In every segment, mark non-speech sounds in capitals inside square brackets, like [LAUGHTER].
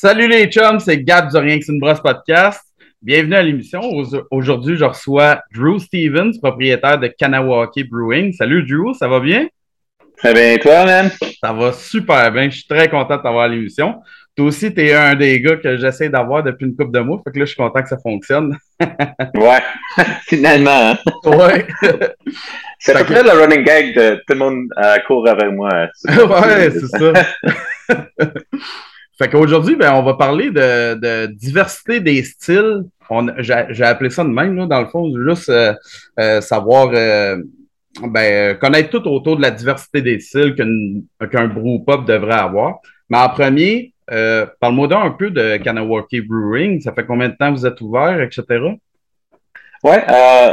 Salut les chums, c'est Gab du Rien que c'est une brosse podcast. Bienvenue à l'émission. Aujourd'hui, je reçois Drew Stevens, propriétaire de Kanawaki Brewing. Salut Drew, ça va bien? Très bien, et toi, man? Ça va super bien. Je suis très content de t'avoir à l'émission. Toi aussi, tu es un des gars que j'essaie d'avoir depuis une couple de mois. Fait que là, je suis content que ça fonctionne. [LAUGHS] ouais, [LAUGHS] finalement. Hein? Ouais. C'est à peu près le running gag de tout le monde euh, court avec moi. [LAUGHS] ouais, c'est ça. Fait qu'aujourd'hui, ben, on va parler de, de diversité des styles. J'ai appelé ça de même, là, dans le fond, juste euh, euh, savoir, euh, ben, connaître tout autour de la diversité des styles qu'un brew pub devrait avoir. Mais en premier, parle-moi donc un peu de Kanawaki Brewing. Ça fait combien de temps vous êtes ouvert, etc.? Ouais,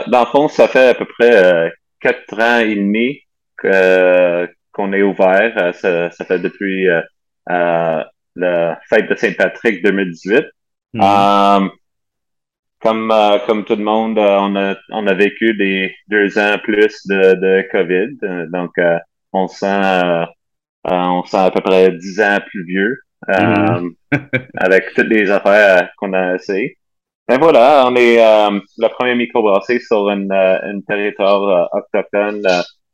dans le fond, ça fait à peu près quatre ans et demi qu'on est ouvert. Ça, ça, fait depuis la fête de Saint-Patrick 2018. Mhm. Euh, comme, euh, comme tout le monde, euh, on, a, on a vécu des deux ans plus de, de COVID. donc, on sent on sent à peu près dix ans plus vieux mhm. [LAUGHS] avec toutes les affaires qu'on a essayé. Et voilà, on est le premier microbrasserie sur une, une territoire autochtone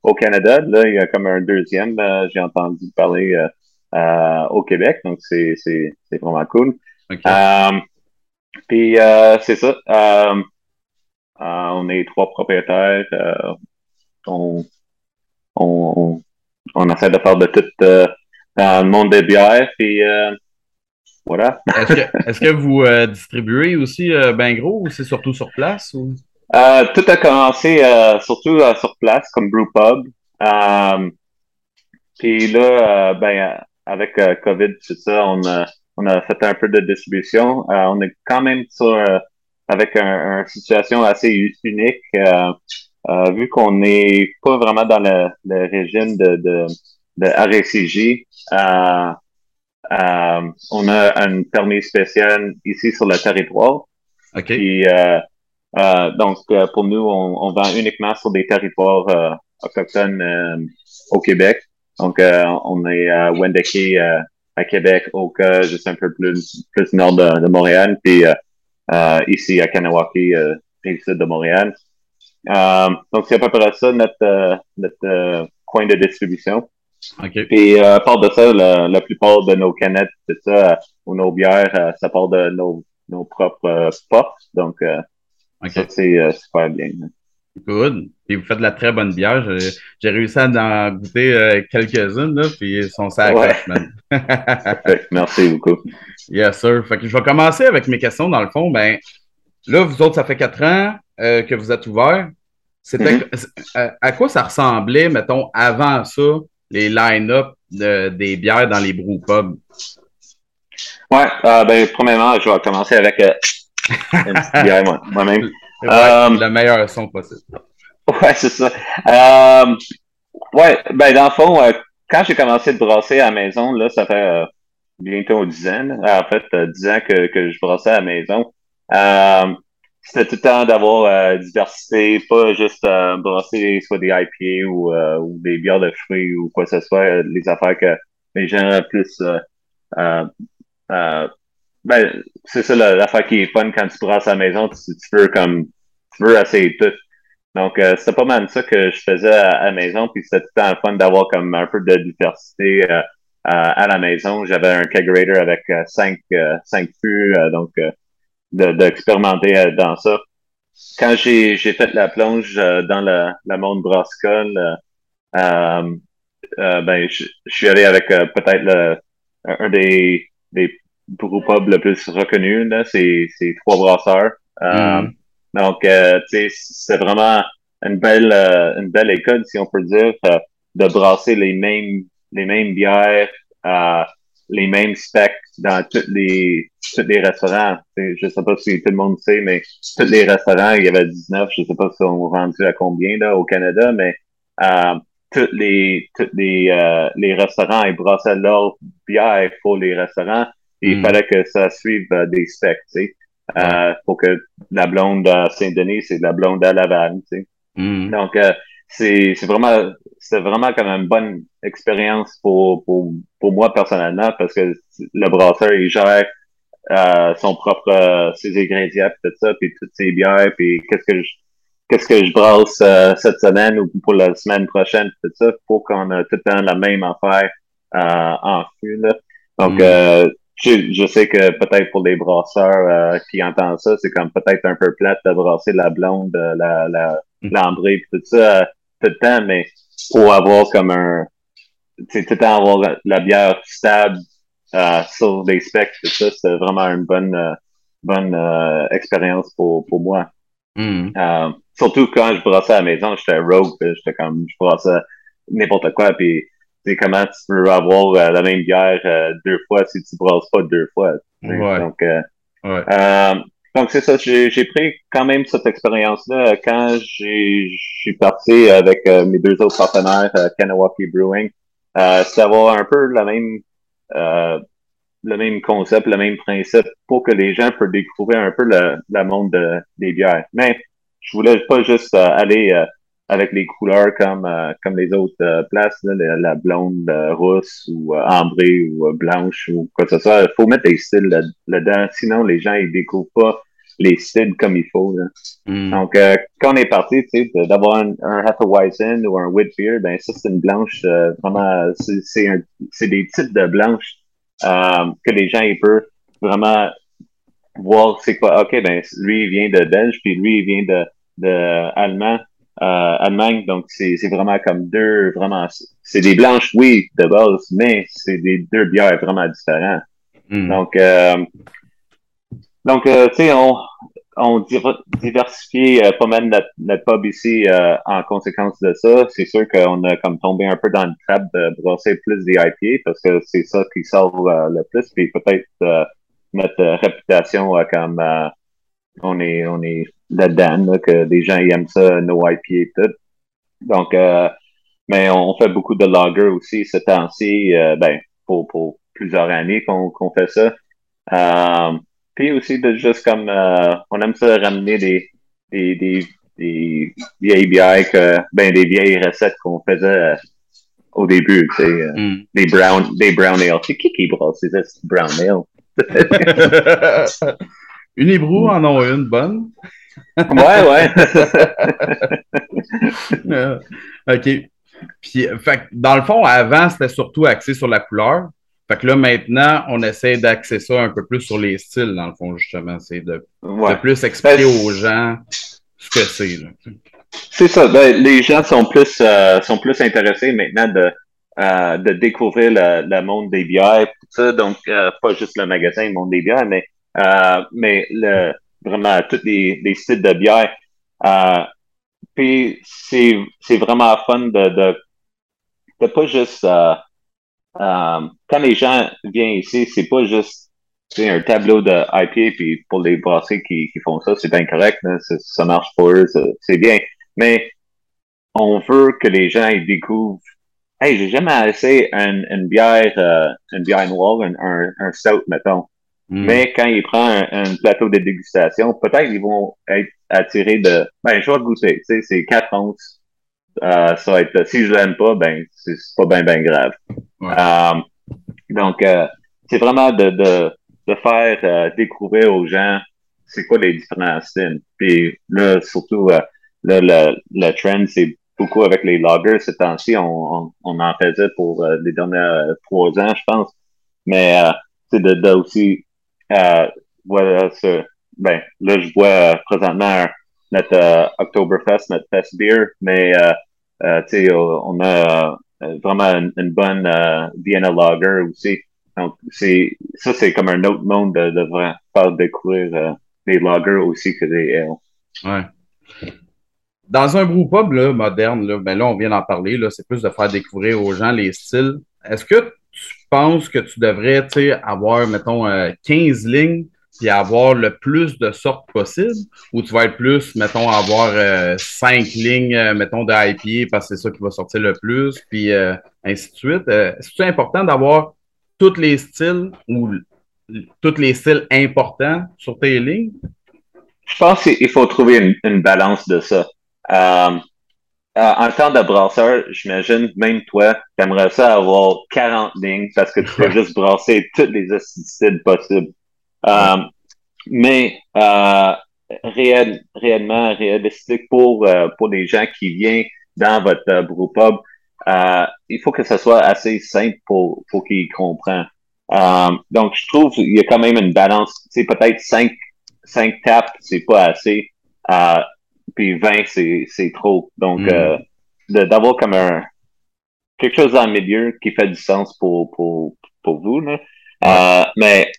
au Canada. Là, il y a comme un deuxième, j'ai entendu parler euh, au Québec. Donc, c'est, c'est, c'est vraiment cool. Euh, puis, euh, c'est ça. on est trois propriétaires. on, on, on, essaie de faire de tout dans le monde des bières. Puis, voilà. [LAUGHS] est-ce, que, est-ce que vous distribuez aussi ben gros ou c'est surtout sur place? Ou? tout a commencé surtout sur place comme brewpub. puis là, ben, avec euh, COVID, tout ça, on a, on a fait un peu de distribution. Euh, on est quand même sur euh, avec une situation assez unique, vu qu'on n'est pas vraiment dans le, le régime de, de, de RSCG. on a un permis spécial ici sur le territoire. OK. donc, pour nous, on, on, vend uniquement sur des territoires autochtones au Québec. Donc, euh, on est à Wendake, euh, à Québec, au cas juste un peu plus, plus nord de, Montréal, puis euh, ici à Kanawaki, euh, sud de Montréal. donc, c'est à peu près ça notre, notre coin de distribution. Okay. Puis, à part de ça, la, plupart de nos canettes, c'est ça, ou nos bières, ça part de nos, nos propres pots. Donc, ça, c'est super bien. Good. Puis vous faites de la très bonne bière. J'ai réussi à en goûter euh, quelques-unes, là, puis ils sont ça ouais. [LAUGHS] [LAUGHS] Merci beaucoup. Yes, sir. Fait que je vais commencer avec mes questions. Dans le fond, ben, là, vous autres, ça fait quatre ans euh, que vous êtes ouverts. C'était mm-hmm. à, quoi ça ressemblait, mettons, avant ça, les line-up des bières dans les brewpubs? Ouais, euh, ben, premièrement, je vais commencer avec une petite bière moi-même. Euh, le meilleur son possible. Ouais, c'est ça. Euh, ouais, ben dans le fond, euh, quand j'ai commencé de brasser à la maison, là, ça fait bientôt dix ans. en fait, dix ans que, que je brassais à la maison. c'était tout le temps d'avoir diversité, pas juste brasser soit des IPA ou, ou des bières de fruits ou quoi que ce soit, les affaires que les gens plus ben, c'est ça l'affaire qui est fun quand tu brasses à la maison, tu, tu peux comme tu veux essayer tout. Donc, euh, c'était pas mal ça que je faisais à, la maison, puis c'était tout le temps fun d'avoir comme un peu de diversité euh, à, la maison. J'avais un kegerator avec euh, cinq, cinq fûts, donc d'expérimenter dans ça. Quand j'ai fait la plonge dans le, le monde brassicole, ben, je, suis allé avec peut-être un des, des pubs le plus reconnus, c'est trois brasseurs. Mm. Donc, euh, tu sais, c'est vraiment une belle, euh, une belle école, si on peut dire, euh, de brasser les mêmes, les mêmes bières, les mêmes specs dans tous les, tous les restaurants. je sais pas si tout le monde sait, mais tous les restaurants, il y avait 19, je sais pas si on est rendu à combien là au Canada, mais euh, tous les, tous les, les restaurants, ils brassaient leur bière pour les restaurants. Et Il mm. fallait que ça suive des specs, tu sais. Euh, pour que la blonde à Saint-Denis, c'est la blonde à Laval, tu sais. Mm. Donc, euh, c'est, c'est vraiment, c'est vraiment comme une bonne expérience pour, pour, pour moi personnellement parce que le brasseur, il gère son propre ses ingrédients puis tout ça puis toutes ses bières puis qu'est-ce que je qu'est-ce que je brasse cette semaine ou pour la semaine prochaine tout ça pour qu'on a tout le temps la même affaire en fût là. donc mm. Je, je, sais que peut-être pour les brasseurs qui entendent ça c'est comme peut-être un peu plate de brasser la blonde la la mm. l'ambrée tout ça tout le temps mais pour avoir comme un tout le temps avoir la, bière stable euh, sur des specs, ça, c'est vraiment une bonne euh, bonne euh, expérience pour, pour moi. Hmm. surtout quand je brassais à la maison, j'étais rogue, j'étais comme je brassais n'importe quoi, puis c'est comment tu peux avoir la même bière deux fois si tu brasses pas deux fois. Donc, donc c'est ça, j'ai pris quand même cette expérience-là quand j'ai suis parti avec mes deux autres partenaires, Kanawaki Brewing. Euh, c'est avoir un peu la même euh, le même concept, le même principe pour que les gens puissent découvrir un peu le, le monde des bières. Mais je voulais pas juste euh, aller euh, avec les couleurs comme comme les autres places, la, blonde rousse ou ambrée ou blanche ou quoi que ce soit. Il faut mettre des styles là-dedans, sinon les gens ils découvrent pas les styles comme il faut. Mm. Donc, euh, quand on est parti, tu sais, d'avoir un, un Hefeweizen ou un Whitbeer, ben ça, c'est une blanche, euh, vraiment, c'est des types de blanches euh, que les gens, ils peuvent vraiment voir c'est quoi. OK, ben lui, il vient de Belge, puis lui, il vient de, de Allemand. Euh, Allemagne, donc c'est vraiment comme deux, vraiment, c'est des blanches, oui, de base, mais c'est des deux bières vraiment différents. Mm. Donc, euh, donc, euh, tu sais, on, on diversifie euh, pas mal notre, notre pub ici euh, en conséquence de ça. C'est sûr qu'on a comme tombé un peu dans le trap de brasser plus des IPA parce que c'est ça qui sort le plus. Puis peut-être notre réputation comme on est on est là-dedans, que des gens aiment ça, nos IPA et tout. Donc, mais on fait beaucoup de lager aussi ce temps-ci, ben, pour, pour plusieurs années qu'on fait ça. Puis aussi de juste comme euh, on aime ça ramener des des, des, des vieilles bières que ben des vieilles recettes qu'on faisait euh, au début, tu sais, euh, mm. des brown des brown ale. C'est qui qui brasse ces brown ale? [LAUGHS] Unibrou en ont une bonne. Ouais, ouais. [LAUGHS] OK. Puis, fait, dans le fond, avant, c'était surtout axé sur la couleur. Fait que là, maintenant, on essaie d'axer ça un peu plus sur les styles, dans le fond, justement. C'est de, plus expliquer ben, aux gens ce que c'est. C'est ça. Ben, les gens sont plus euh, sont plus intéressés maintenant de, euh, de découvrir le, monde des bières, tout ça. Donc, euh, pas juste le magasin, le monde des bières, mais, mais le, vraiment tous les, les styles de bière. puis c'est, c'est vraiment fun de, de, de pas juste euh, quand les gens viennent ici, c'est pas juste un tableau de IP, puis pour les brassés qui, qui font ça, c'est bien correct, ça marche pour eux, c'est bien. Mais on veut que les gens ils découvrent Hey, j'ai jamais essayé une, une bière, euh, une bière noire, un, un, un stout, mettons. Mm. Mais quand ils prennent un, plateau de dégustation, peut-être ils vont être attirés de ben je vais goûter, tu sais, c'est quatre onces euh, ça va être, si je l'aime pas, ben, c'est pas bien, bien grave. Euh, donc, euh, c'est vraiment de, de, de faire découvrir aux gens c'est quoi les différents styles. Puis là, surtout, là, le, le trend, c'est beaucoup avec les loggers. Ces temps-ci, on, on, en faisait pour les derniers trois ans, je pense. Mais c'est de, de, aussi, voilà, ce, ben, là, je vois présentement notre euh, Oktoberfest, notre Fest Beer, mais euh, euh, tu on a vraiment une, bonne Vienna Lager aussi. Donc, c'est ça, c'est comme un autre monde de, de faire découvrir des lagers aussi que des ales. Ouais. Dans un brewpub moderne, là, ben là, on vient d'en parler, là, c'est plus de faire découvrir aux gens les styles. Est-ce que tu penses que tu devrais avoir, mettons, 15 lignes puis avoir le plus de sortes possible, ou tu vas être plus, mettons, avoir euh, cinq lignes, euh, mettons, de IPA parce que c'est ça qui va sortir le plus, puis euh, ainsi de suite. C'est important d'avoir tous les styles ou tous les styles importants sur tes lignes? Je pense qu'il faut trouver une, balance de ça. En temps de brasseur, j'imagine, même toi, tu aimerais ça avoir 40 lignes parce que tu peux [LAUGHS] juste brasser toutes les styles possibles. mais réel, réellement réalistique pour pour les gens qui viennent dans votre brewpub, il faut que ça soit assez simple pour pour qu'ils comprennent. donc, je trouve qu'il y a quand même une balance. C'est peut-être cinq cinq tapes, c'est pas assez. Puis 20, c'est trop. Donc, mm d'avoir comme un quelque chose dans le milieu qui fait du sens pour, pour, pour vous. Là. Euh, mais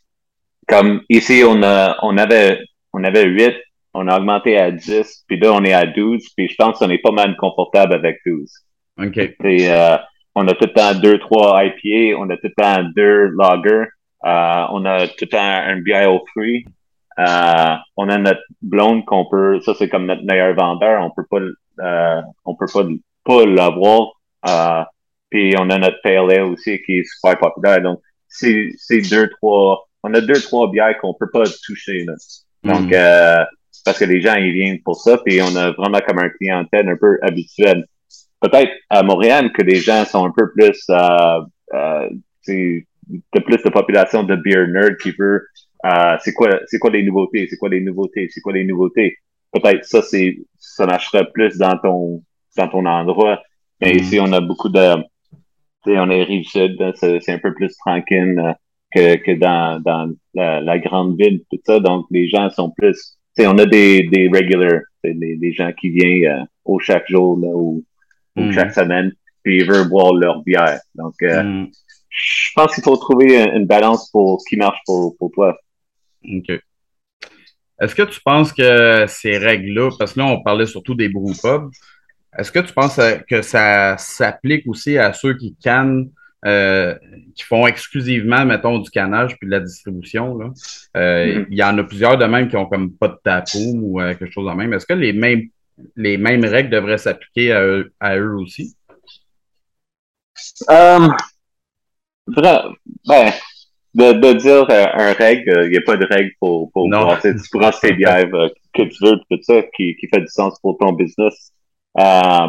comme ici, on a on avait on avait 8, on a augmenté à 10, puis là, on est à 12, puis je pense qu'on est pas mal confortable avec 12. OK. Et, euh, on a tout le temps 2, 3 IPA, on a tout le temps 2 lager, euh, on a tout le temps un bio free. Euh, on a notre blonde qu'on peut, ça c'est comme notre meilleur vendeur, on peut pas, euh, on peut pas pas l'avoir. Euh, puis on a notre PLA aussi qui est super populaire. Donc, c'est, c'est deux, trois, on a deux, trois bières qu'on peut pas toucher, là. Donc, mm. euh, parce que les gens, ils viennent pour ça, puis on a vraiment comme un clientèle un peu habituel. Peut-être à Montréal que les gens sont un peu plus, euh, euh, de plus de population de beer nerd qui veut, euh, c'est quoi, c'est quoi les nouveautés, c'est quoi les nouveautés, c'est quoi les nouveautés? Peut-être ça, c'est, ça marcherait plus dans ton, dans ton endroit. Mais ici, on a beaucoup de, on est rive sud, c'est un peu plus tranquille euh, que, que dans, dans la, la, grande ville, tout ça. Donc, les gens sont plus, on a des, des regulars, des, des gens qui viennent euh, au chaque jour là, ou, mm. chaque semaine, puis ils veulent boire leur bière. Donc, euh, mm. je pense qu'il faut trouver une balance pour qui marche pour, pour toi. OK. Est-ce que tu penses que ces règles-là, parce que là, on parlait surtout des brewpubs, est-ce que tu penses que ça s'applique aussi à ceux qui cannent, euh, qui font exclusivement, mettons, du cannage puis de la distribution? Là? Euh, mm-hmm. Il y en a plusieurs de même qui ont comme pas de tapoum ou euh, quelque chose de même. Est-ce que les mêmes, les mêmes règles devraient s'appliquer à, eux, à eux aussi? Um, ben, de, de dire un règle, il n'y a pas de règle pour, pour non. tu prends tes bières que tu veux, tout ça, qui, qui fait du sens pour ton business. Euh,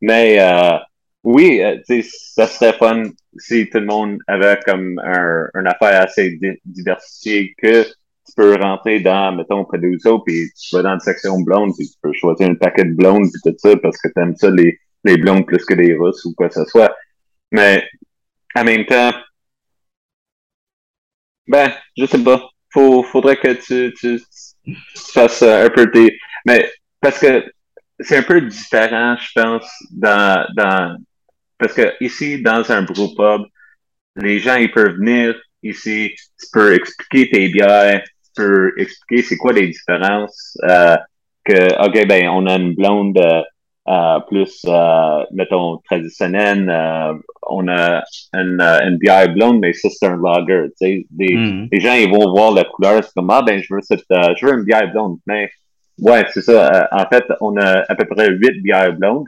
mais euh, oui, euh, ça serait fun si tout le monde avait comme un, une affaire assez diversifiée que tu peux rentrer dans, mettons, Produso, puis tu vas dans la section blonde, puis tu peux choisir un paquet de blondes, puis tout ça, parce que tu aimes ça, les, les blondes plus que les russes ou quoi que ce soit. Mais, en même temps, ben, je sais pas. Faut, faudrait que tu, tu, fasses un peu tes... Mais, parce que c'est un peu différent, je pense, dans, dans, parce que ici, dans un groupe pub, les gens, ils peuvent venir ici, tu peux expliquer tes bières, tu peux expliquer c'est quoi les différences, euh, que, ok, ben, on a une blonde, euh, euh plus, euh, mettons, traditionnelle, euh, on a une, une, bière blonde, mais ça, c'est un lager, tu sais. Les, mm-hmm. les gens, ils vont voir la couleur, c'est comme, ah, ben, je veux cette, je veux une bière blonde, mais Ouais, c'est ça. Euh, en fait, on a à peu près huit bières blondes.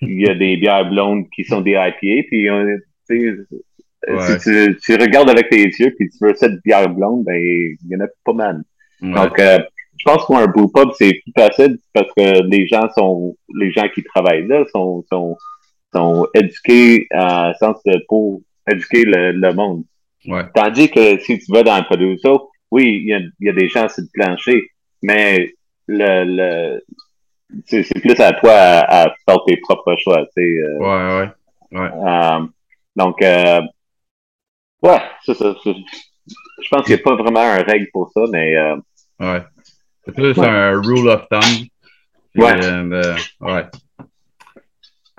Il y a des bières blondes qui sont des IPA, puis on, si tu, tu, regardes avec tes yeux, puis tu veux cette bière blonde, ben il y en a pas mal. Donc, euh, je pense qu'un brew pub, c'est plus facile parce que les gens sont, les gens qui travaillent là sont, sont, sont éduqués en sens de, pour éduquer le, le monde. Ouais. Tandis que si tu vas dans le producer, oui, il y a, y a des gens sur le plancher, mais le, le c'est plus à toi à, faire tes propres choix. Tu sais, euh, ouais, ouais. ouais. Euh, donc, euh, ouais, c'est ça. Je pense qu'il n'y a pas vraiment un règle pour ça, mais. Euh, ouais. C'est plus un rule of thumb. Ouais. Euh, ouais.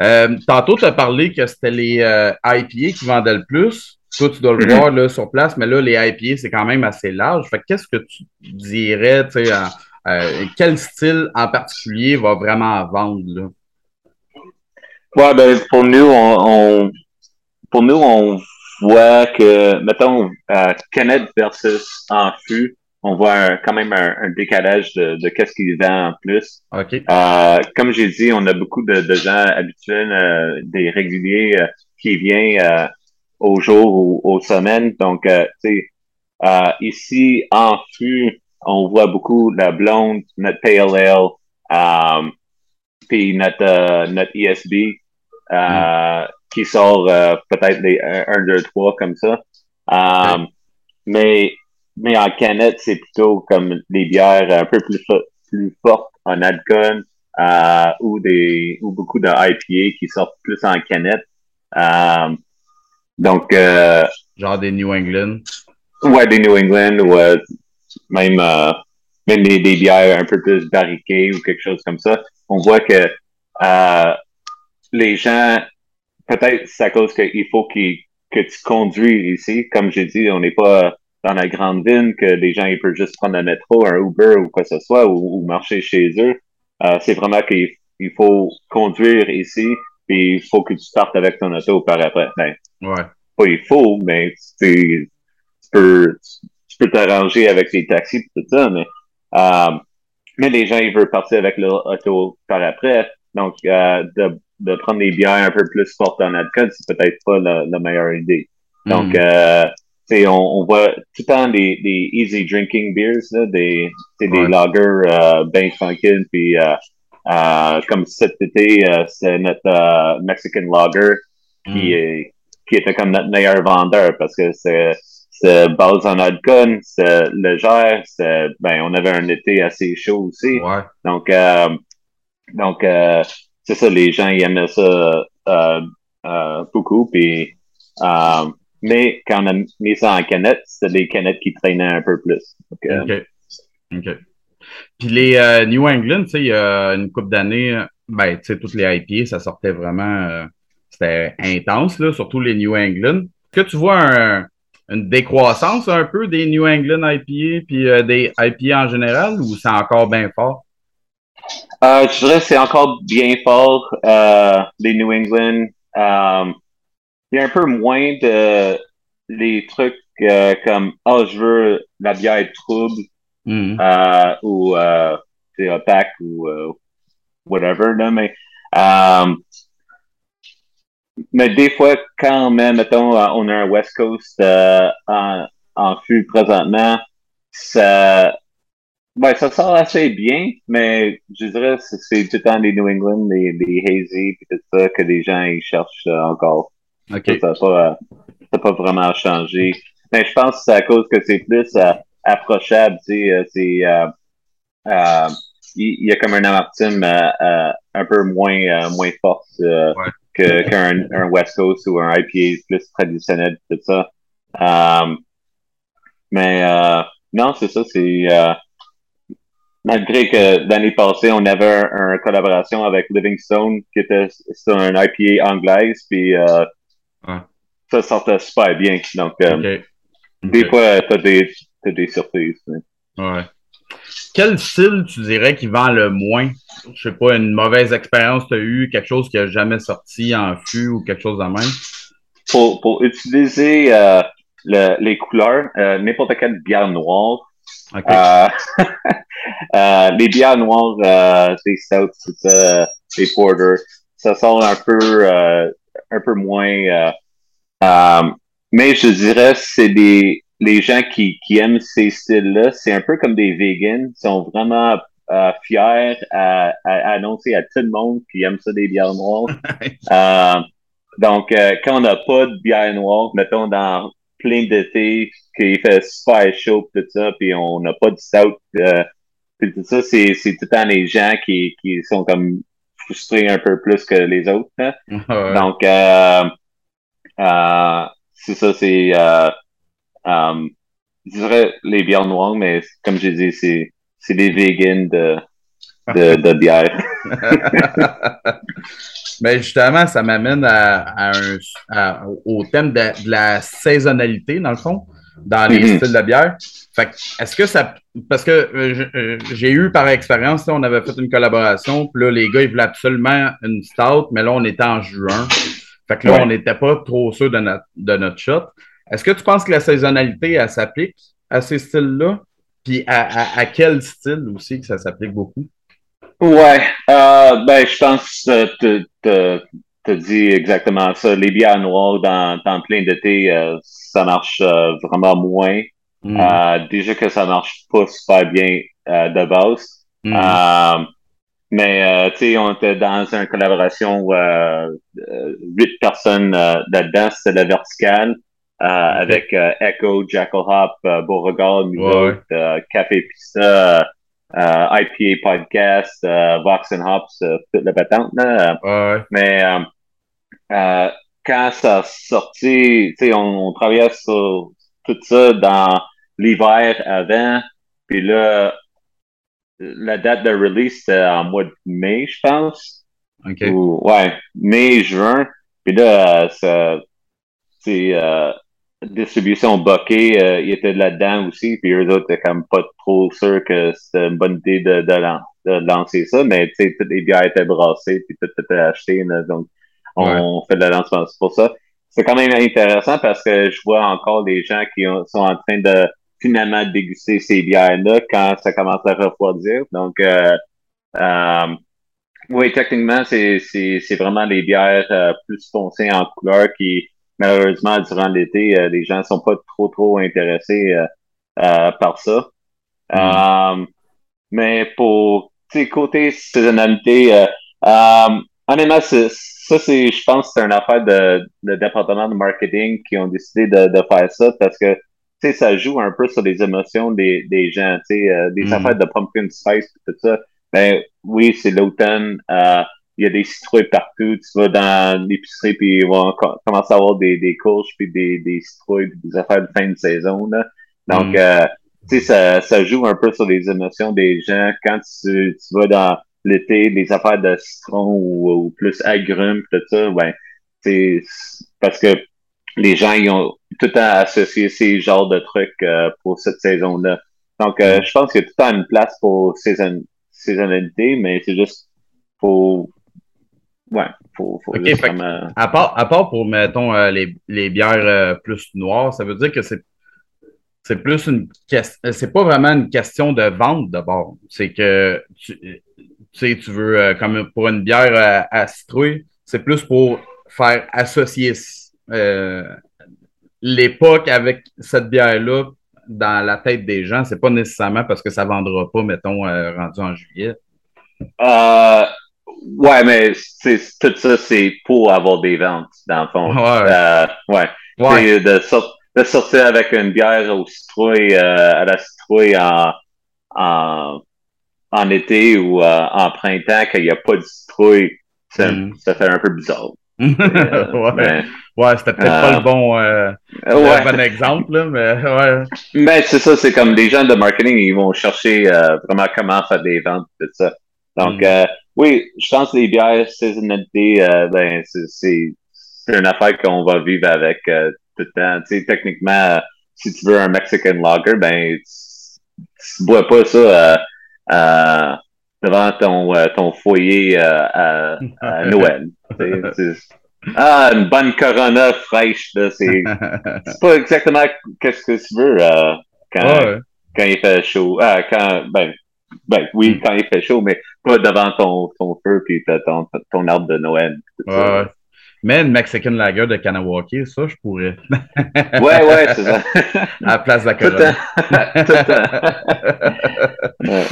Euh, tantôt, tu as parlé que c'était les IPA qui vendaient le plus. Toi, tu dois le mm-hmm. voir là, sur place, mais là, les IPA, c'est quand même assez large. Fait qu'est-ce que tu dirais, tu sais, euh, quel style en particulier va vraiment vendre? Là? Ouais, ben, pour nous, on, pour nous, on voit que, mettons, euh, Canet versus en fût, on voit quand même un, décalage de, de qu'est-ce qu'il vend en plus. Okay. Euh, comme j'ai dit, on a beaucoup de, de gens habituels, euh, des réguliers euh, qui viennent au jour ou aux semaines. Donc, tu sais, ici, en fût, on voit beaucoup la blonde, notre pale ale, puis notre, euh, notre ESB, euh, mm. qui sort euh, peut-être les 1, 2, 3 comme ça. Mais mais en canette, c'est plutôt comme des bières un peu plus, plus fortes en alcool euh, ou des ou beaucoup de IPA qui sortent plus en canette. Euh, donc euh, genre des New England? Ouais, des New England ou euh, même euh, même des, des, bières un peu plus barriquées ou quelque chose comme ça. On voit que les gens peut-être c'est à cause qu'il faut qu'ils que tu conduis ici. Comme j'ai dit, on n'est pas dans la grande ville que les gens ils peuvent juste prendre un métro, un Uber ou quoi que ce soit ou, marcher chez eux. Euh, c'est vraiment qu'il faut conduire ici et il faut que tu partes avec ton auto par après. Ben, ouais. Pas il faut, mais tu, peux tu peux t'arranger avec les taxis et tout ça, mais euh, mais les gens ils veulent partir avec leur auto par après. Donc euh, de de prendre des bières un peu plus fortes en alcool, c'est peut-être pas la, la, meilleure idée. Donc, mm. euh, on, on voit tout le temps des, des easy drinking beers, là, des, ouais. des lagers euh, bien tranquilles. Puis, euh, euh, comme cet été, euh, c'est notre euh, Mexican lager qui, mm. est, qui était comme notre meilleur vendeur parce que c'est c'est base en alcool, c'est légère, c'est ben on avait un été assez chaud aussi. Ouais. Donc euh, donc euh, c'est ça, les gens ils aimaient ça euh, euh, beaucoup. Puis, euh, mais quand on a mis ça en canette, c'était des canettes qui traînaient un peu plus. Donc, euh, OK. OK. Puis les euh, New England, tu sais, il y a une couple d'années, ben, tu sais, toutes les IPA, ça sortait vraiment, c'était intense, là, surtout les New England. Est-ce que tu vois un, une décroissance un peu des New England IPA puis des IPA en général ou c'est encore bien fort? Euh, je dirais que c'est encore bien fort, euh, les New England. Euh, il y a un peu moins de les trucs euh, comme oh je veux la bière trouble mm. euh, ou euh, c'est opaque ou euh, whatever là, mais mais des fois quand même mettons on a un West Coast en, en fût présentement ça Ouais, ça sort assez bien, mais je dirais que c'est tout le temps les New England, les, les hazy, et tout ça, que les gens ils cherchent euh, encore. Ça n'a pas, pas vraiment changé. Mais je pense que c'est à cause que c'est plus euh, approchable, euh, c'est... Euh, euh, il y, a comme un amertume un peu moins, moins forte ouais. qu'un un West Coast ou un IPA plus traditionnel, tout ça. mais non, c'est ça, c'est malgré que l'année passée, on avait une collaboration avec Livingstone qui était sur un IPA anglaise, puis euh, ouais. ça sortait super bien. Donc, euh, okay. des okay. fois, t'as des, as des surprises. Ouais. Quel style tu dirais qui vend le moins? Je sais pas, une mauvaise expérience tu as eu, quelque chose qui a jamais sorti en fût ou quelque chose de même? Pour, pour utiliser euh, le, les couleurs, euh, n'importe quelle bière noire, Okay. Euh, [LAUGHS] les bières noires, des stouts, ça, des porters, ça sort un peu, un peu moins. Euh, mais je dirais c'est des les gens qui, qui aiment ces styles-là, c'est un peu comme des vegans, ils sont vraiment fiers à, à, annoncer à tout le monde qui aime ça des bières noires. [LAUGHS] donc, quand on n'a pas de bière noire, mettons dans plein d'été, qu'il fait super chaud tout ça, puis on n'a pas de stout. Euh, puis tout ça, c'est, c'est tout le temps les gens qui, qui sont comme frustrés un peu plus que les autres. Hein? [LAUGHS] Ouais. Donc, euh, euh, c'est ça, c'est... Euh, euh, je dirais les bières noires, mais comme j'ai dit, c'est, c'est des vegans de, de, de bière. [LAUGHS] [LAUGHS] Ben justement, ça m'amène à, à au thème de, de, la saisonnalité, dans le fond, dans les mm-hmm. styles de bière. Fait est-ce que ça. Parce que euh, j'ai eu par expérience, on avait fait une collaboration, puis là, les gars, ils voulaient absolument une stout, mais là, on était en juin. Fait que là, ouais. on n'était pas trop sûr de notre, de notre shot. Est-ce que tu penses que la saisonnalité, elle s'applique à ces styles-là? Puis à, à, à quel style aussi que ça s'applique beaucoup? Ouais, euh, ben je pense que tu as dit exactement ça. Les bières noires dans, dans plein d'été, euh, ça marche euh, vraiment moins. Mm. déjà que ça marche pas super bien de base. Mm. mais tu sais, on était dans une collaboration huit personnes là-dedans, c'était la verticale. avec Echo, Jackal Hop, Beauregard, nous Café Pista, IPA Podcast, Vox and Hops, toute la patente. Mais quand ça sorti, on, on travaillait sur tout ça dans l'hiver avant, puis là, la date de release, c'était en mois de mai, je pense. OK. ouais, mai, juin. Puis là, ça, c'est euh, distribution bokeh, euh, il était là-dedans aussi. Puis eux autres étaient comme pas trop sûrs que c'était une bonne idée de, de, lancer ça. Mais tu sais, toutes les bières étaient brassées, puis tout était acheté. donc, on fait de la lancement. C'est pour ça. C'est quand même intéressant parce que je vois encore des gens qui sont en train de finalement déguster ces bières-là quand ça commence à refroidir. Donc, euh, euh, oui, techniquement, c'est, c'est, c'est vraiment des bières euh, plus foncées en couleur qui, malheureusement, durant l'été, euh, les gens sont pas trop, trop intéressés par ça. Mm. mais pour côté saisonnalité, honnêtement, ça, c'est, je pense, c'est une affaire de, de département de marketing qui ont décidé de, de faire ça parce que tu sais, ça joue un peu sur les émotions des, des gens, tu sais, euh, des mm. affaires de pumpkin spice tout ça. Ben oui, c'est l'automne, euh, il y a des citrouilles partout, tu vas dans l'épicerie puis ils vont commencer à avoir des, des courges puis des, des citrouilles des affaires de fin de saison, là. Donc, mm. euh, tu sais, ça, ça joue un peu sur les émotions des gens. Quand tu, tu vas dans l'été, des affaires de citron ou, plus agrumes, tout ça, ben, c'est parce que les gens ils ont tout le temps associé ces genres de trucs euh, pour cette saison-là. Donc, euh, je pense qu'il y a tout le temps une place pour saison, saisonnalité, mais c'est juste faut Ouais, faut, faut vraiment... à, part, à part pour, mettons, euh, les, les, bières plus noires, ça veut dire que c'est c'est plus une question. C'est pas vraiment une question de vente d'abord. C'est que tu, sais, tu veux, comme pour une bière à, citrouille, c'est plus pour faire associer euh, l'époque avec cette bière-là dans la tête des gens, c'est pas nécessairement parce que ça vendra pas, mettons, euh, rendu en juillet. Euh, ouais, mais tout ça, c'est pour avoir des ventes, dans le fond. Ouais. ouais. De, de, sortir avec une bière au citrouille, à la citrouille en, en, en été ou en printemps, qu'il n'y a pas de citrouille, ça, mm. ça fait un peu bizarre. [LAUGHS] ouais. Ouais, c'était peut-être pas le euh, bon, euh, bon exemple, là, mais ouais. Mais c'est ça, c'est comme des gens de marketing, ils vont chercher euh, vraiment comment faire des ventes, tout ça. Donc, mm. oui, je pense que les bières saisonnalité, ben, c'est une affaire qu'on va vivre avec tout le temps. Tu sais, techniquement, si tu veux un Mexican lager, ben, tu, ne bois pas ça devant ton, ton foyer à, à [LAUGHS] Noël. Ah, une bonne Corona fraîche, là, c'est, [LAUGHS] c'est pas exactement qu'est-ce que tu veux euh, quand, quand il fait chaud. Ah, quand, ben, ben, oui, quand il fait chaud, mais pas devant ton, ton feu puis ton, ton arbre de Noël. Ouais, Mais une Mexican Lager de Kanawaki, ça, je pourrais. ouais, ouais, c'est ça. [LAUGHS] à la place de la Corona. Tout [LAUGHS] [LAUGHS] ouais.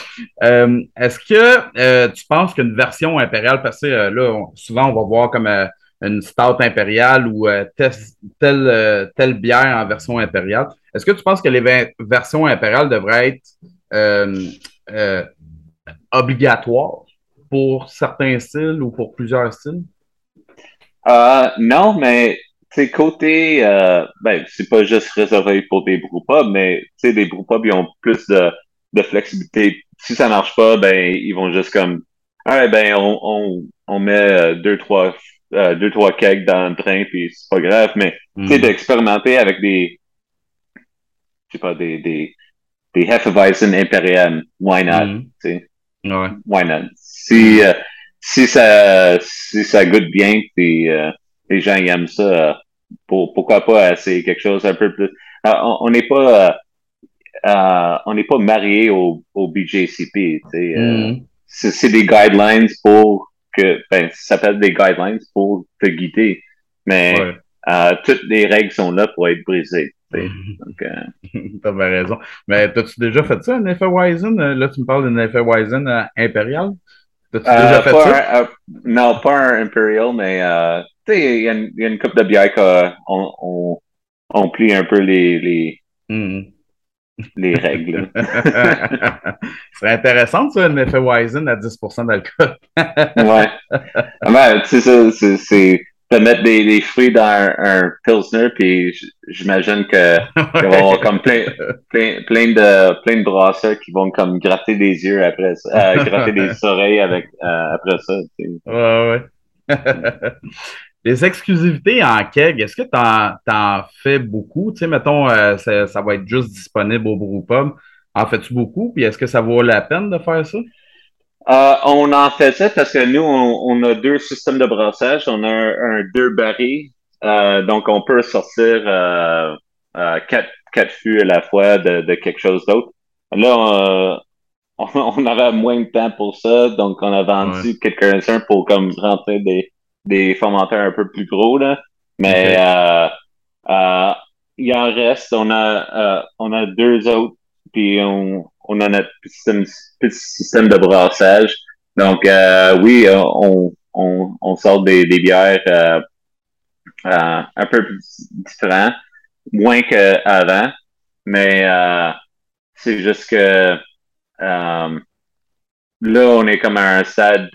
euh, est-ce que euh, tu penses qu'une version impériale, parce que euh, là, souvent, on va voir comme une stout impériale ou telle, telle, bière en version impériale. Est-ce que tu penses que les versions impériales devraient être obligatoires pour certains styles ou pour plusieurs styles? Non, mais c'est côté, ben, c'est pas juste réservé pour des brewpubs, mais des brewpubs, ils ont plus de, de flexibilité. Si ça marche pas, ben, ils vont juste comme, ah, ben, on, on, on met deux, trois euh, deux, trois cakes dans le train, puis c'est pas grave, mais tu sais, hmm. d'expérimenter avec des, je sais pas, des, des, des Hefeweizen impériales, why not, mm. tu sais? Ouais. Why not? Si, euh, si ça, si ça goûte bien, puis euh, les gens aiment ça, pour, pourquoi pas essayer quelque chose un peu plus, on n'est pas, on n'est pas marié au, au BJCP, tu sais, mm. c'est des guidelines pour que ben, ça s'appelle des guidelines pour te guider. Mais euh, toutes les règles sont là pour être brisées. Donc, euh... [LAUGHS] T'as bien raison. Mais as-tu déjà fait ça, un effet Wizen? Là, tu me parles d'un effet Wizen euh, impérial? T'as-tu déjà euh, fait ça? non, pas un impérial, mais il y, a une couple de bières qu'on on, on plie un peu les, les, Mhm. les règles. [LAUGHS] Ce serait intéressant, ça, une Weizen à 10% d'alcool. ouais. [LAUGHS] Ouais, tu sais, c'est, c'est de mettre des, des fruits dans un, un Pilsner, puis j'imagine que [LAUGHS] y avoir comme plein, plein, plein de, plein de brasseurs qui vont comme gratter des yeux après ça, euh, gratter des [LAUGHS] oreilles avec, euh, après ça. Ouais, ouais. [LAUGHS] Les exclusivités en keg, est-ce que tu en, fais beaucoup? Tu sais, mettons, euh, ça, ça va être juste disponible au brewpub. En fais-tu beaucoup? Puis est-ce que ça vaut la peine de faire ça? Euh, on en ça parce que nous, on, on a deux systèmes de brassage. On a un, un deux barils. Euh, donc, on peut sortir euh, euh, quatre, quatre fûts à la fois de, de quelque chose d'autre. Là, on, [LAUGHS] on avait moins de temps pour ça. Donc, on a vendu Ouais. quelques-uns pour comme rentrer des, des fermenteurs un peu plus gros. Là. Mais Ok. euh, euh, il en reste. On a, euh, on a deux autres. Puis on, on a notre petit système, de brassage. Donc, euh, oui, euh, on, on, sort des, bières euh, un peu plus différentes, moins qu'avant. Mais c'est juste que là, on est comme à un stade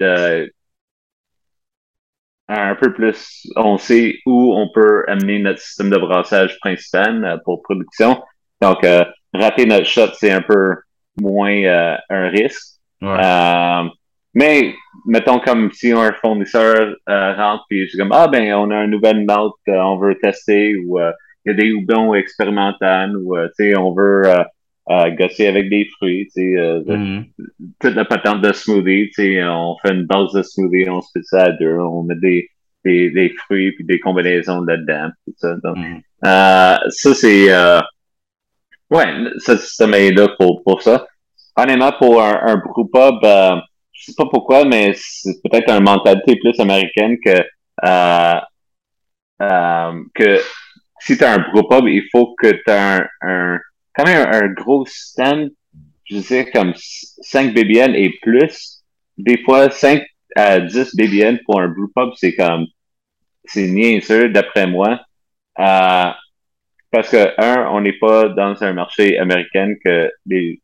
un peu plus, on sait où on peut amener notre système de brassage principal pour production. Donc, rater notre shot, c'est un peu moins euh, un risque. Ouais. Euh, mais mettons comme si un fournisseur euh, rentre puis suis comme ah ben on a un nouvel malt on veut tester ou il y a des houblons expérimentaux ou tu sais on veut euh, gosser avec des fruits tu sais euh, toute la patente de smoothie tu sais on fait une base de smoothie on se fait ça à deux on met des des, des fruits puis des combinaisons là-dedans tout ça donc Mhm. euh, ça c'est ouais ce système est là pour pour ça honnêtement, pour un, un brewpub, euh, je sais pas pourquoi, mais c'est peut-être une mentalité plus américaine que euh, euh, que si tu as un brewpub, il faut que tu as un, un quand même un, un gros système, je sais comme 5 BBN et plus. Des fois, 5 à 10 BBN pour un brewpub, c'est comme c'est niaiseux d'après moi. Euh, parce que, un, on n'est pas dans un marché américain que les,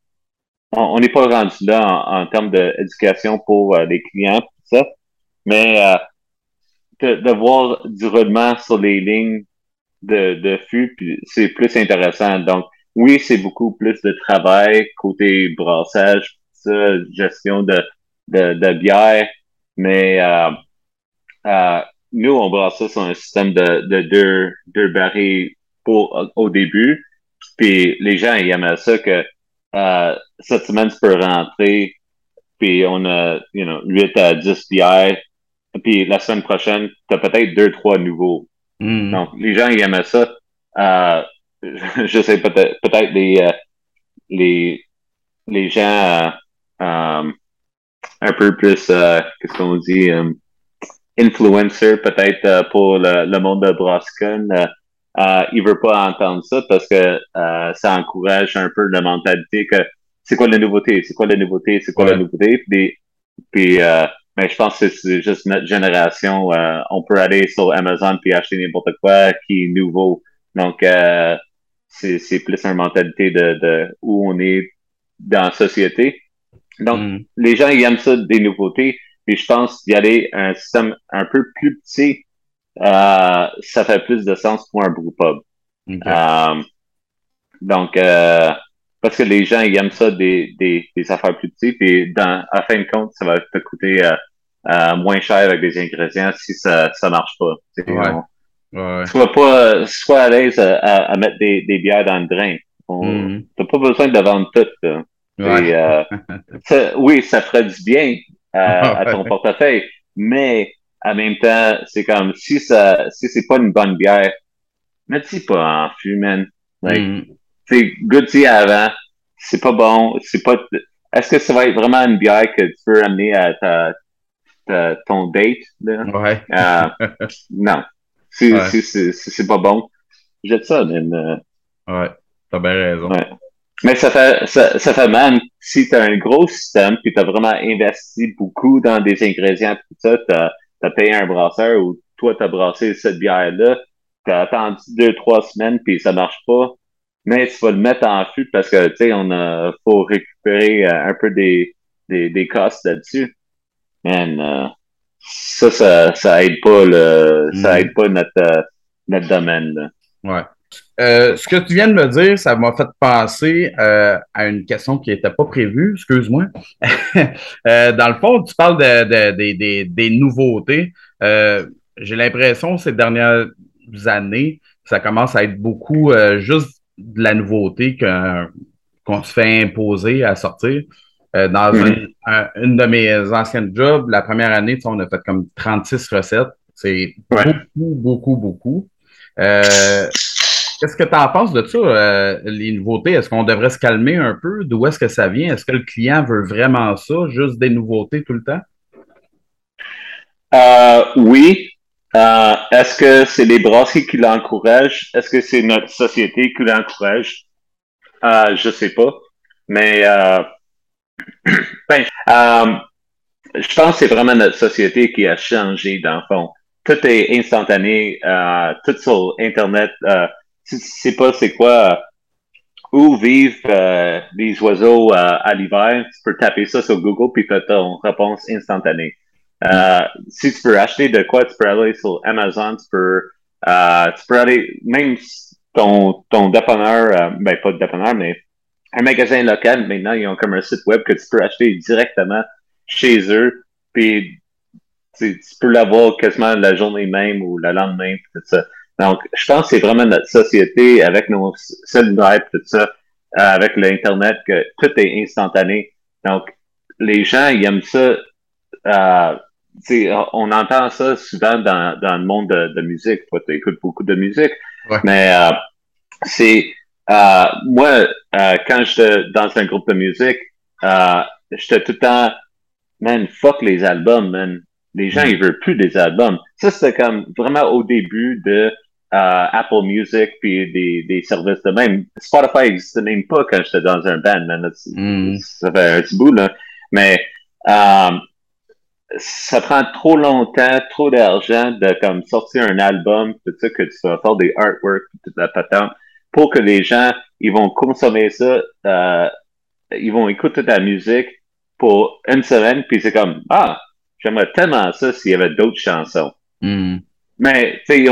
on n'est pas rendu là en, en termes d'éducation pour euh, les clients, tout ça. Mais euh, de, de voir du roulement sur les lignes de, de fût, c'est plus intéressant. Donc, oui, c'est beaucoup plus de travail côté brassage, ça, gestion de, de, de bière, mais euh, euh, nous, on brasse ça sur un système de, de deux, deux barils pour, au début. Puis les gens, ils aimaient ça que euh, cette semaine, tu peux rentrer, puis on a, you know, 8 à 10 bières, puis la semaine prochaine, tu as peut-être deux, trois nouveaux. Mhm. Donc, les gens, ils aimaient ça. Euh, [LAUGHS] je sais, peut-être peut-être les, euh, les, les gens euh, euh, un peu plus, euh, qu'est-ce qu'on dit, euh, influencer peut-être euh, pour le, le monde de Brascon. Euh, il veut pas entendre ça parce que euh, ça encourage un peu la mentalité que c'est quoi la nouveauté, c'est quoi la nouveauté, c'est quoi la nouveauté? Puis, puis euh, mais je pense que c'est juste notre génération. euh, on peut aller sur Amazon puis acheter n'importe quoi qui est nouveau. Donc, euh, c'est c'est plus une mentalité de, de où on est dans la société. Donc, Mhm. les gens, ils aiment ça, des nouveautés. Puis je pense d'y aller à un système un peu plus petit, euh, ça fait plus de sens pour un brewpub. Ok. Euh, donc, euh, parce que les gens, ils aiment ça, des, des, des affaires plus petites. Puis dans, à fin de compte, ça va te coûter euh, moins cher avec des ingrédients si ça ça marche pas. Ouais. on- Ouais. sois pas sois à l'aise à, à- à mettre des, des bières dans le drain. On- Mhm. T'as pas besoin de vendre tout. là. Ouais. Et, euh, [LAUGHS] ça- oui, ça ferait du bien euh, à ton portefeuille, mais en même temps, c'est comme si ça, si c'est pas une bonne bière, mets-y pas en fût, man. Like, tu sais, goûte-y avant. C'est pas bon. C'est pas. Est-ce que ça va être vraiment une bière que tu peux amener à ta, ta- ton date là? Ouais. Euh, [LAUGHS] non, c'est Ouais. c'est- c'est c'est pas bon. Jette ça, man. Euh, Ouais. T'as bien raison. Ouais. Mais ça fait, ça, ça fait mal si tu as un gros système puis tu as vraiment investi beaucoup dans des ingrédients tout ça, tu as, payé un brasseur ou toi tu as brassé cette bière-là, as attendu deux, trois semaines, puis ça marche pas, mais tu vas le mettre en fût parce que, tu sais, on a, faut récupérer euh, un peu des, des, des costs là-dessus. Man, euh, ça, ça, ça aide pas le, ça mm. aide pas notre, euh, notre domaine, là. Ouais. Euh, ce que tu viens de me dire, ça m'a fait penser euh, à une question qui n'était pas prévue, excuse-moi. [LAUGHS] euh, dans le fond, tu parles de, de, de, des nouveautés. J'ai l'impression ces dernières années, ça commence à être beaucoup juste de la nouveauté qu'on se fait imposer à sortir. Dans mm-hmm. un, une de mes anciennes jobs, la première année, on a fait comme 36 recettes. C'est beaucoup, beaucoup, beaucoup. Qu'est-ce que tu en penses de ça, euh, les nouveautés? Est-ce qu'on devrait se calmer un peu? D'où est-ce que ça vient? Est-ce que le client veut vraiment ça, juste des nouveautés tout le temps? Euh, oui. Euh, est-ce que c'est les brasseries qui l'encouragent? Est-ce que c'est notre société qui l'encourage? Je sais pas. Mais [CLEARS THROAT] ben, je pense que c'est vraiment notre société qui a changé dans le fond. Tout est instantané, tout sur Internet tu sais pas c'est quoi euh, où vivent euh, les oiseaux euh, à l'hiver, tu peux taper ça sur Google puis tu as ton réponse instantanée. si tu peux acheter de quoi, tu peux aller sur Amazon, tu peux, tu peux aller, même ton, ton dépanneur, ben pas de dépanneur, mais un magasin local, maintenant, ils ont comme un site web que tu peux acheter directement chez eux, puis tu, peux l'avoir quasiment la journée même ou le lendemain, tout ça. Donc, je pense que c'est vraiment notre société avec nos cellulaires tout ça, euh, avec l'Internet, que tout est instantané. Donc, les gens, ils aiment ça. Euh, on entend ça souvent dans, dans le monde de, de musique. Toi, tu écoutes beaucoup de musique. Mais euh, c'est euh, moi, euh, quand j'étais dans un groupe de musique, euh, j'étais tout le temps Man, fuck les albums, man. Les gens, mm. ils veulent plus des albums. Ça, c'était comme vraiment au début de Apple Music puis des, des services de même. Spotify n'existait même pas quand j'étais dans un band, man. Mm. Ça fait un petit bout, là. Mais euh, ça prend trop longtemps, trop d'argent de comme sortir un album, tout ça, que tu vas faire des artworks, toute la patente, pour que les gens, ils vont consommer ça, euh, ils vont écouter ta musique pour une semaine, puis c'est comme, ah, j'aimerais tellement ça s'il y avait d'autres chansons. Mm. Mais, tu sais,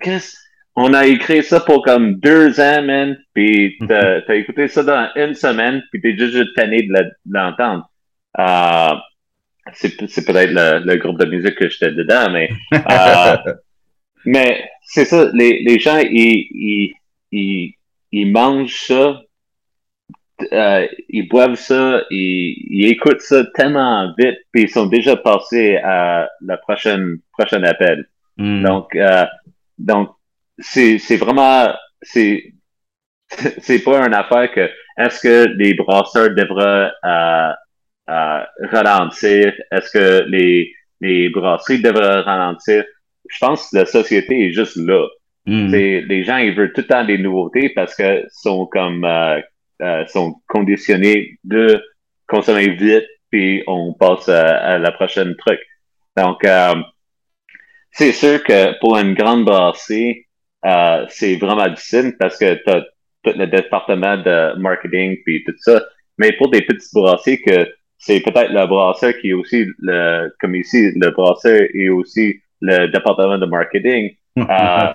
Chris, on a écrit ça pour comme deux ans, man, puis t'as as écouté ça dans une semaine, puis t'es juste tanné de l'entendre. Euh, c'est peut-être le, le, groupe de musique que j'étais dedans, mais [LAUGHS] euh, mais c'est ça, les, les gens, ils, ils, ils, ils mangent ça, euh, ils boivent ça, ils, ils, écoutent ça tellement vite, puis ils sont déjà passés à la prochaine prochaine appel. Hmm. Donc, donc, c'est, c'est vraiment, c'est, [LAUGHS] c'est pas une affaire que, est-ce que les brasseurs devraient euh, euh, ralentir? Est-ce que les, les brasseries devraient ralentir? Je pense que la société est juste là. Mm. Les gens, ils veulent tout le temps des nouveautés parce que sont comme, euh, euh sont conditionnés de consommer vite puis on passe à, à la prochaine truc. Donc, euh, c'est sûr que pour une grande brasserie, euh, c'est vraiment difficile parce que tu as tout le département de marketing puis tout ça. Mais pour des petites brasseries que c'est peut-être le brasseur qui est aussi le, comme ici, le brasseur est aussi le département de marketing. euh,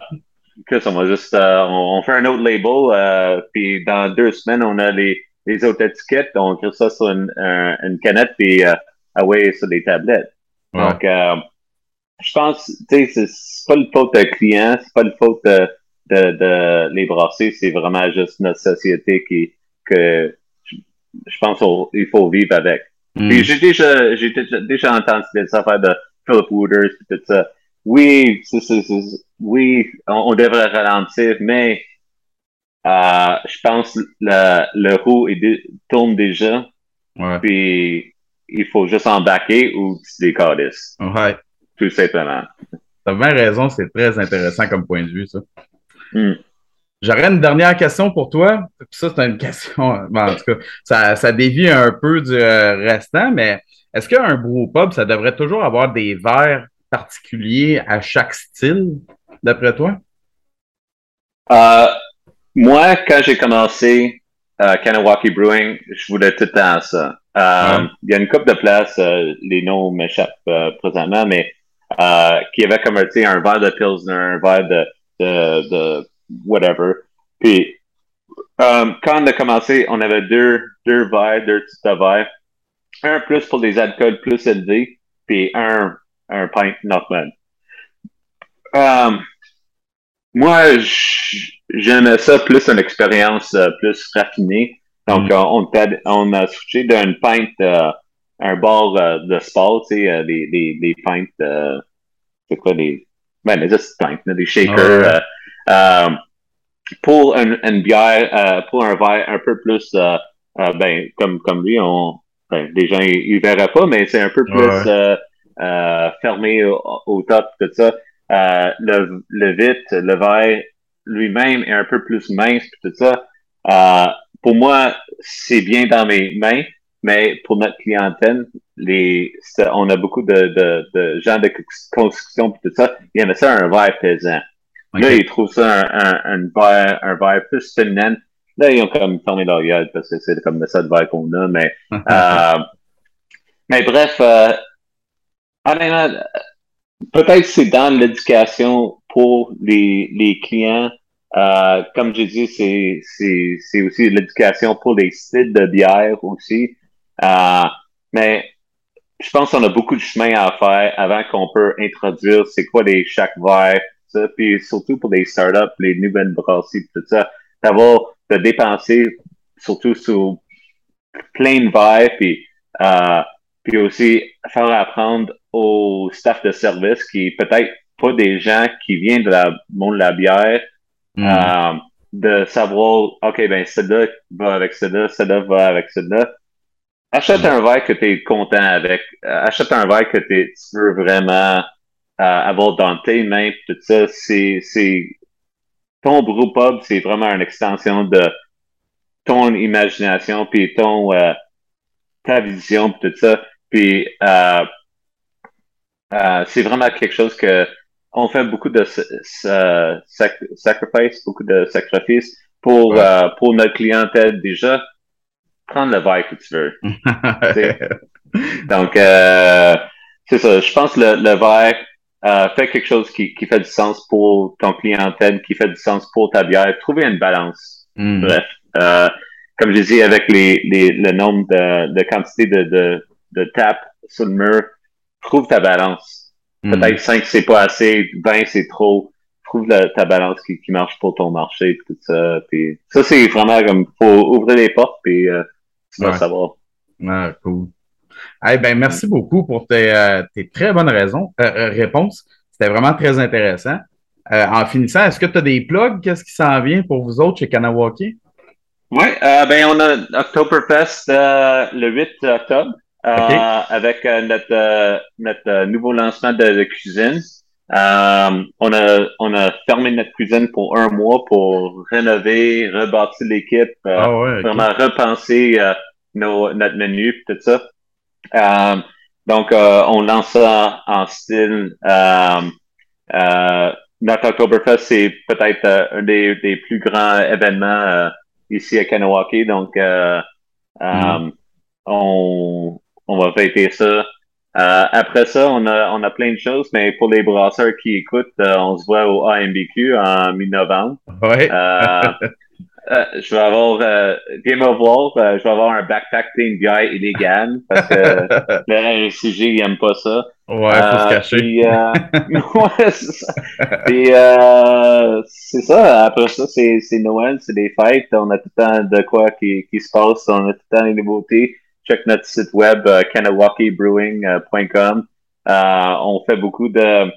que ça va juste, euh, on, fait un autre label, euh, puis dans deux semaines, on a les, les autres étiquettes, on crée ça sur une, une canette, puis euh, away sur des tablettes. Donc, euh, je pense, tu sais, c'est pas le faute de client, c'est pas le faute de, de, de les brasser, c'est vraiment juste notre société qui, que je pense qu'il faut vivre avec. Mm. Puis j'ai déjà, j'ai déjà entendu des affaires de Philip Wooders et tout ça. Oui, oui, on, devrait ralentir, mais euh, je pense le, le roue tourne déjà. Ouais. Puis il faut juste embarquer ou tu décalisses. Ouais tout simplement. T'as bien raison, c'est très intéressant comme point de vue, ça. Mm. J'aurais une dernière question pour toi. Ça, c'est une question, en tout cas, ça, ça dévie un peu du euh, restant, mais est-ce qu'un pub, ça devrait toujours avoir des verres particuliers à chaque style, d'après toi? Euh, moi, quand j'ai commencé euh, Kanawaki Brewing, je voulais tout le temps ça. Euh, Il y a une coupe de places, euh, les noms m'échappent euh, présentement, mais euh, qui avait comme un verre de Pilsner, un verre de, de, de whatever. Puis quand on a commencé, on avait deux, deux verres, deux de verres. Un plus pour des alcools plus élevés, puis un, un pint normal. moi, j'aimais ça plus une expérience plus raffinée. Donc, mm. on, on, a switché d'une pinte euh, un bar euh, de sport, tu sais, euh, des, des, des pintes, euh, c'est quoi, des, ben, des pintes, des shakers, euh, pour une, une bière, pour un verre un peu plus, ben, comme, comme lui, on, ben, les gens, ils, verraient pas, mais c'est un peu plus fermé au, au, top, tout ça. le, le vite, le verre lui-même est un peu plus mince, tout ça. Pour moi, c'est bien dans mes mains, mais pour notre clientèle, les, on a beaucoup de, de, de gens de construction et tout ça, ils aiment ça un verre pesant. Là, ils trouvent ça un, un, verre, un verre plus féminin. Là, ils ont comme fermé leur gueule parce que c'est comme ça de verre qu'on a, mais, [LAUGHS] euh, mais bref, euh, honnêtement, peut-être c'est dans l'éducation pour les, les clients euh, comme j'ai dit, c'est aussi l'éducation pour les sites de bière aussi. Euh, mais je pense qu'on a beaucoup de chemin à faire avant qu'on peut introduire c'est quoi les chaque verre, ça, puis surtout pour les startups, les nouvelles brasseries, tout ça, d'avoir de dépenser surtout sur plein de verres, puis euh, puis aussi faire apprendre au staff de service qui peut-être pas des gens qui viennent de la monde de la bière, Mm. Euh, de savoir, OK, ben, celle-là va avec celle-là, celle-là va avec celle-là. Achète mm. un verre que tu es content avec. Euh, achète un verre que tu veux vraiment euh, avoir dans tes mains. Tout ça, c'est, c'est ton pub, c'est vraiment une extension de ton imagination, puis ton ta vision, puis tout ça. Puis c'est vraiment quelque chose que on fait beaucoup de sacrifices, beaucoup de sacrifices pour, euh, pour notre clientèle déjà. Prendre le verre que tu veux. [LAUGHS] Donc, euh, c'est ça. Je pense que le, le verre euh, fait quelque chose qui, qui fait du sens pour ton clientèle, qui fait du sens pour ta bière. Trouver une balance. Mm. Bref. Euh, comme je dis, avec les, les, le nombre de, de quantité de, de, de tapes sur le mur, trouve ta balance Hmm. Peut-être 5 c'est pas assez, 20 c'est trop. Trouve ta balance qui, qui, marche pour ton marché tout ça. Puis ça c'est vraiment comme faut ouvrir les portes puis euh, savoir. Ah, cool. Hey, ben merci beaucoup pour tes, euh, tes très bonnes raisons, euh, euh réponses. C'était vraiment très intéressant. Euh, en finissant, est-ce que tu as des plugs? Qu'est-ce qui s'en vient pour vous autres chez Kanawaki? Oui, ben on a Oktoberfest le 8 octobre. Avec notre, notre nouveau lancement de, cuisine. On, a, on a fermé notre cuisine pour un mois pour rénover, rebâtir l'équipe, ah vraiment repenser nos, notre menu et tout ça. donc, on lance ça en style. notre Oktoberfest, c'est peut-être un des, des, plus grands événements ici à Kanawaki. Donc, mm-hmm. on, on va fêter ça. Euh, après ça, on a, on a plein de choses, mais pour les brasseurs qui écoutent, euh, on se voit au AMBQ en mi-novembre. Ouais. Euh, [LAUGHS] je vais avoir Game of War, je vais avoir un backpacking guy illégal parce que [LAUGHS] le RCG il aime pas ça. Ouais, faut se cacher. Puis, [LAUGHS] ouais, c'est ça. Puis c'est ça. Après ça, c'est Noël, c'est des fêtes. On a tout le temps de quoi qui, qui se passe. On a tout le temps des nouveautés check notre site web uh, on fait beaucoup de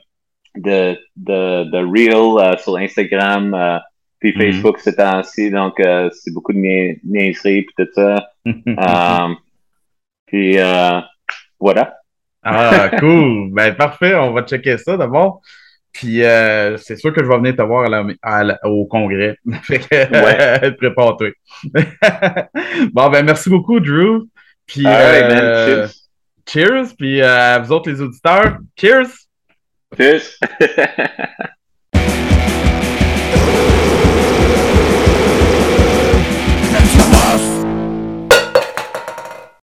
de de, de reels sur Instagram puis mm-hmm. Facebook c'est ainsi donc c'est beaucoup de niaiseries puis tout ça. [LAUGHS] puis voilà. Ah, cool. [LAUGHS] ben, parfait. On va checker ça d'abord. Puis, c'est sûr que je vais venir te voir au congrès. [LAUGHS] fait que, prépare-toi. bon, ben, merci beaucoup, Drew. Puis, euh, cheers. Puis, euh, à vous autres, les auditeurs, cheers. Cheers. [LAUGHS]